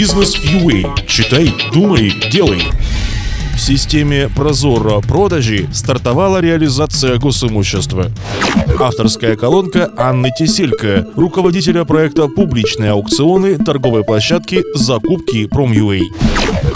Бизнес UA. Читай, думай, делай. В системе Прозоро продажи стартовала реализация госимущества. Авторская колонка Анны Теселько, руководителя проекта «Публичные аукционы» торговой площадки «Закупки Промюэй».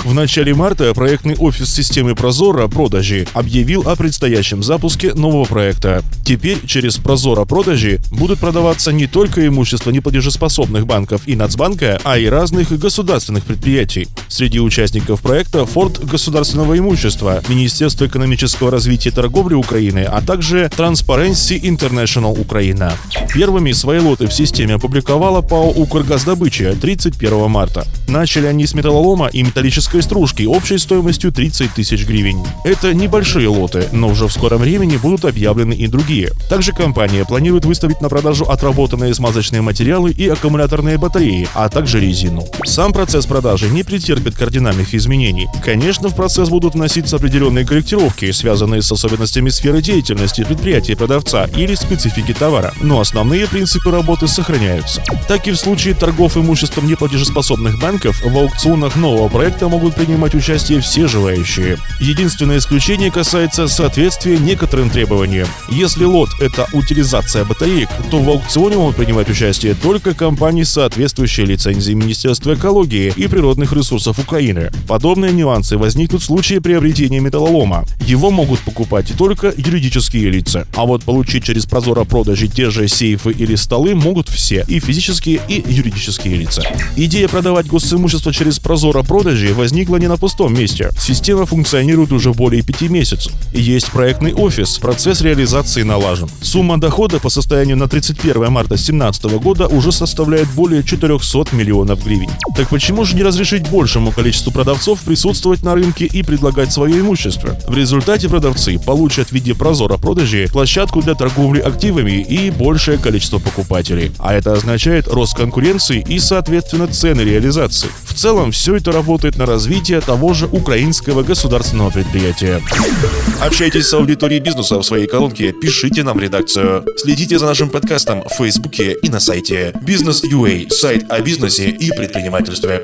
В начале марта проектный офис системы Прозора продажи объявил о предстоящем запуске нового проекта. Теперь через Прозора продажи будут продаваться не только имущество неплатежеспособных банков и Нацбанка, а и разных государственных предприятий. Среди участников проекта Фонд государственного имущества, Министерство экономического развития и торговли Украины, а также Transparency International Украина. Первыми свои лоты в системе опубликовала ПАО «Укргаздобыча» 31 марта. Начали они с металлолома и металлической стружки общей стоимостью 30 тысяч гривен. Это небольшие лоты, но уже в скором времени будут объявлены и другие. Также компания планирует выставить на продажу отработанные смазочные материалы и аккумуляторные батареи, а также резину. Сам процесс продажи не претерпит кардинальных изменений. Конечно, в процесс будут вноситься определенные корректировки, связанные с особенностями сферы деятельности предприятия продавца или специфики товара, но основные принципы работы сохраняются. Так и в случае торгов имуществом неплатежеспособных банков в аукционах нового проекта могут принимать участие все желающие. Единственное исключение касается соответствия некоторым требованиям. Если лот – это утилизация батареек, то в аукционе могут принимать участие только компании с соответствующей лицензией Министерства экологии и природных ресурсов Украины. Подобные нюансы возникнут в случае приобретения металлолома. Его могут покупать только юридические лица. А вот получить через Прозоро продажи те же сейфы или столы могут все, и физические, и юридические лица. Идея продавать госимущество через Прозоро продажи возникла не на пустом месте. Система функционирует уже более пяти месяцев. Есть проектный офис, процесс реализации налажен. Сумма дохода по состоянию на 31 марта 2017 года уже составляет более 400 миллионов гривен. Так почему же не разрешить большему количеству продавцов присутствовать на рынке и предлагать свое имущество? В результате продавцы получат в виде прозора продажи площадку для торговли активами и большее количество покупателей. А это означает рост конкуренции и, соответственно, цены реализации. В целом, все это работает на развитие того же украинского государственного предприятия. Общайтесь с аудиторией бизнеса в своей колонке, пишите нам редакцию. Следите за нашим подкастом в Фейсбуке и на сайте Бизнес.ua, сайт о бизнесе и предпринимательстве.